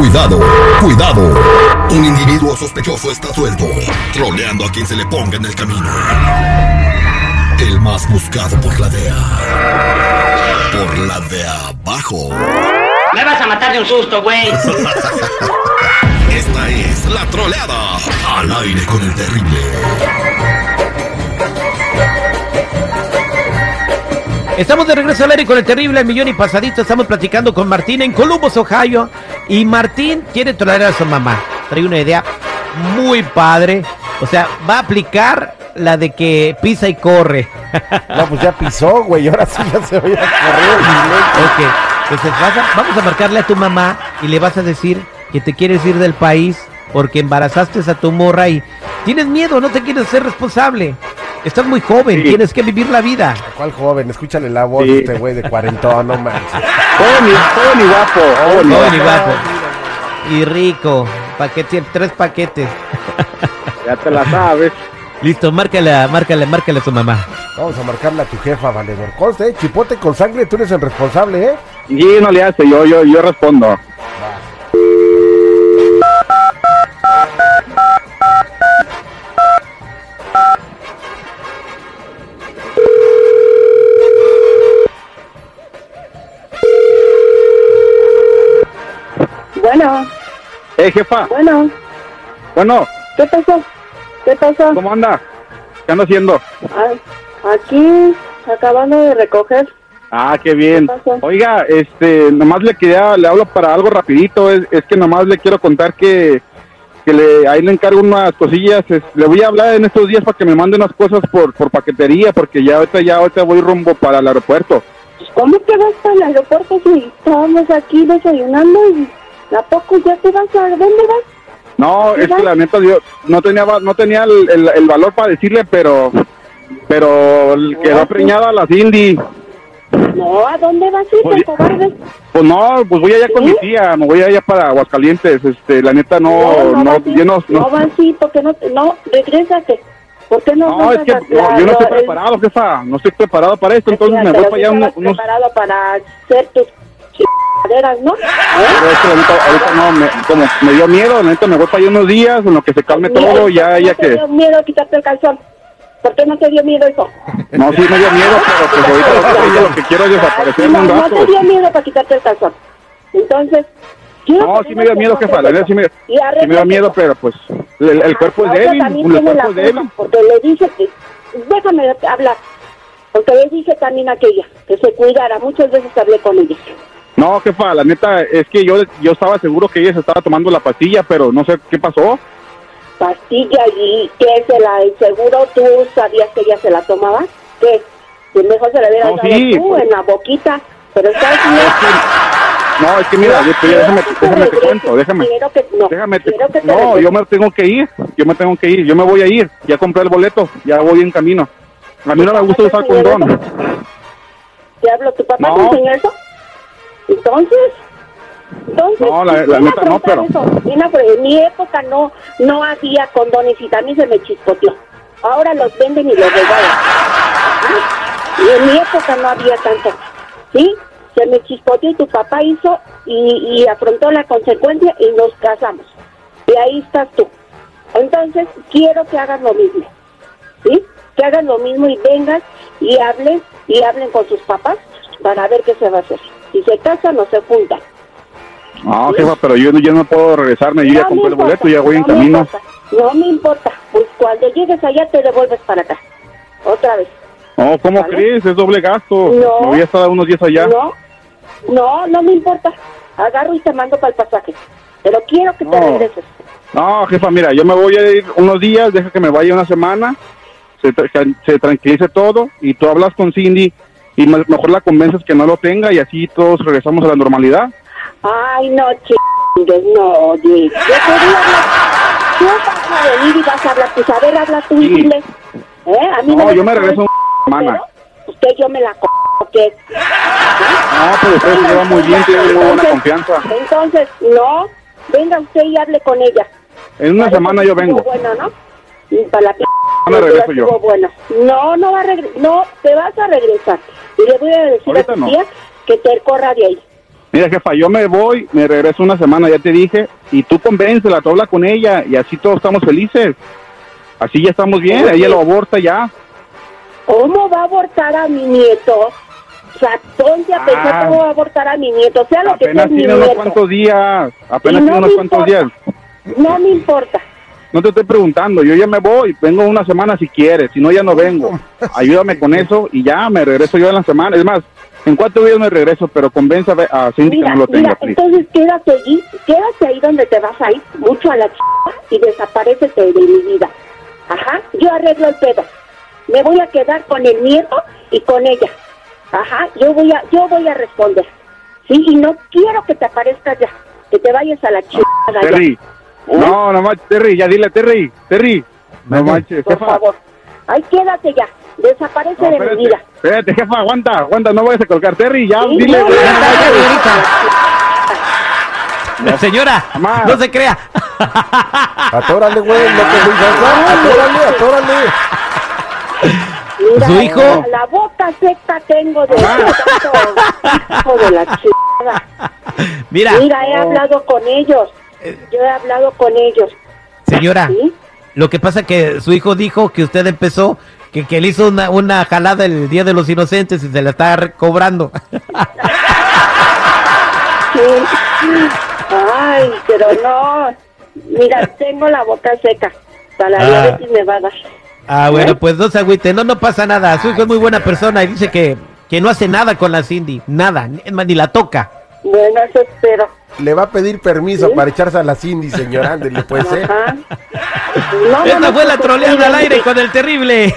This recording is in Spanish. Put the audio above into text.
Cuidado, cuidado. Un individuo sospechoso está suelto, troleando a quien se le ponga en el camino. El más buscado por la DEA. Por la de abajo. Me vas a matar de un susto, güey. Esta es la troleada. Al aire con el terrible. Estamos de regreso al aire con el terrible millón y pasadito. Estamos platicando con Martín en Columbus, Ohio. Y Martín quiere trolear a su mamá. Trae una idea muy padre. O sea, va a aplicar la de que pisa y corre. No, pues ya pisó, güey. Ahora sí ya se voy a correr. Ok, entonces vas a- vamos a marcarle a tu mamá y le vas a decir que te quieres ir del país porque embarazaste a tu morra y tienes miedo, no te quieres ser responsable. Estás muy joven, tienes que vivir la vida. ¿Cuál joven? Escúchale la voz Sí. de este güey de cuarentón, no manches. Joven y, joven y guapo. joven y Joven y guapo. Y rico. Paquete, tres paquetes. Ya te la sabes. Listo, márcale, márcale, márcale a su mamá. Vamos a marcarle a tu jefa, valedor. Conste, eh, chipote con sangre, tú eres el responsable, ¿eh? Y no le hace, yo, yo, yo respondo. Bueno, Eh, jefa. bueno, Bueno, ¿qué pasó? ¿Qué pasó? ¿cómo anda? ¿Qué anda haciendo? Aquí, acabando de recoger. Ah, qué bien. Oiga, este, nomás le quería, le hablo para algo rapidito, es, es que nomás le quiero contar que, que le, ahí le encargo unas cosillas, es- le voy a hablar en estos días para que me mande unas cosas por, por paquetería, porque ya ahorita, ya ahorita voy rumbo para el aeropuerto. ¿Cómo que vas para el aeropuerto si estábamos aquí desayunando y a poco ya te vas a... ¿Dónde vas? No, es que la neta yo no tenía no tenía el, el- el valor para decirle, pero pero quedó preñada la Cindy. No, ¿a dónde vas a ir, cobarde? Pues no, pues voy allá con ¿Sí? mi tía, me voy allá para Aguascalientes, este, la neta no, no, vas a ir, yo no, no, no vas a ir, porque no, no, regrésate. ¿Por qué no no, es que no, la- yo no estoy el- preparado, jefa, no estoy preparado para esto, entonces me voy para allá tú unos, preparado para hacer tus chingaderas, ¿no? Pero neta, ahorita no, me, como me dio miedo, neta me voy para unos días, en lo que se calme Miedo, todo, ya, ¿por qué ya no que, dio miedo quitarte el calzón? ¿Por qué no te dio miedo eso? no, sí me dio miedo, pero pues ahorita, lo que- ahorita lo que quiero es desaparecerme no, un no rato. te dio miedo para quitarte el calzón. Entonces, No, sí me dio miedo, jefa, no la sí me, sí me dio miedo, pero pues el, el cuerpo es Ahorita débil, el cuerpo es débil. Porque le dije que... Déjame hablar. Porque le dije también a aquella que se cuidara. Muchas veces hablé con ella. No, jefa, la neta es que yo, yo estaba seguro que ella se estaba tomando la pastilla, pero no sé qué pasó. Pastilla y que se la... Seguro tú sabías que ella se la tomaba. ¿Qué? Que mejor se la hubiera No, dado sí, tú pues. en la boquita. Pero estás No, es que mira, yo, déjame, déjame te cuento, déjame. Quiero que, no, Déjame te- quiero que te no, yo me tengo que ir, yo me tengo que ir, yo me voy a ir, ya compré el boleto, ya voy en camino. A mí no me gusta usar condón. ¿Te hablo? ¿Tu papá No. te enseñó eso? Entonces, entonces... No, la- la ven a neta no, afrontar pero- eso, En mi época no, no había condones y también se me chispoteó. Ahora los venden y los regalan. Y en mi época no había tanto. ¿Sí? Se me chispoteó y tu papá hizo y, y afrontó la consecuencia y nos casamos. Y ahí estás tú. Entonces, quiero que hagas lo mismo. ¿sí? Que hagan lo mismo y vengan y hablen y hablen con sus papás para ver qué se va a hacer. Si se casan o se juntan. No, jefa, pero yo, yo no puedo regresarme, yo ya No compré me el boleto, ya voy en no me camino. importa, No me importa. Pues cuando llegues allá te devuelves para acá. Otra vez. No, ¿cómo ¿Vale? crees? Es doble gasto. No. Me voy a estar unos días allá. No, no, no me importa. Agarro y te mando para el pasaje. Pero quiero que te No. regreses. No, jefa, mira, yo me voy a ir unos días, deja que me vaya una semana, se, se tranquilice todo y tú hablas con Cindy y me- mejor la convences que no lo tenga y así todos regresamos a la normalidad. Ay, no, chingues, no, oye. Yo quería hablar. Tú vas a venir y vas a hablar. Pues a ver, habla tú y Sí. dile. ¿Eh? A mí No, me yo me regreso una semana. Usted yo me la co... ¿qué? No, pero ustedes se llevan muy bien, tienen muy buena confianza. Entonces, no, venga usted y hable con ella. En una semana yo vengo. Bueno, ¿no? Y Para la p- me regreso yo. Bueno. No, no va a regresar. No, te vas a regresar. Y le voy a decir Ahorita a tu no. tía que te corra de ahí. Mira, jefa, yo me voy, me regreso una semana, ya te dije, y tú convéncela, tú habla con ella, y así todos estamos felices. Así ya estamos bien, ella lo aborta ya. ¿Cómo va a abortar a mi nieto? O sea, ¿dónde a pensar Ah. cómo va a abortar a mi nieto? Sea lo que sea Apenas es mi tiene unos nieto. cuantos días, apenas tiene no unos cuantos días. No me importa. No te estoy preguntando, yo ya me voy, vengo una semana si quieres, si no ya no vengo. Ayúdame con eso y ya me regreso yo en la semana. Es más, en cuatro días me regreso, pero convenza a Cindy Mira, que no lo tenga. mira, entonces quédate allí, quédate ahí donde te vas a ir, mucho a la chica y desaparecete de mi vida. Ajá, yo arreglo el pedo. Me voy a quedar con el nieto y con ella. Ajá, yo voy a, yo voy a responder. Sí, y no quiero que te aparezcas ya, que te vayas a la chica. Terry, no, no manches, Terry, ya dile, Terry, Terry. No manches, Por jefa. favor. Ay, quédate ya, desaparece No, de mi vida. espérate, jefa, aguanta, aguanta, no vayas a colgar, Terry, ya, Sí, dile. no. Señora, Mamá. no se crea. Atórale, güey, no te digas, atórale, atórale. Mira, ¿Su hijo? La, la boca seca tengo de tanto hijo de la chingada. Mira, Mira, he hablado con ellos. Yo he hablado con ellos. señora, ¿Sí? lo que pasa que su hijo dijo que usted empezó, que, que le hizo una, una jalada el Día de los Inocentes y se la está cobrando. Sí. Ay, pero no. Mira, tengo la boca seca. Para la Ah. diabetes me va a dar. Ah, bueno, ¿Eh? pues no se agüite, no, no pasa nada. Su hijo es muy buena persona y dice que, que no hace nada con la Cindy, nada, ni la toca. Bueno, eso espero. Le va a pedir permiso ¿Sí? para echarse a la Cindy, señor, ándele, puede ser. Ajá. No, no, Esta no, fue la pues, troleada al aire con el terrible.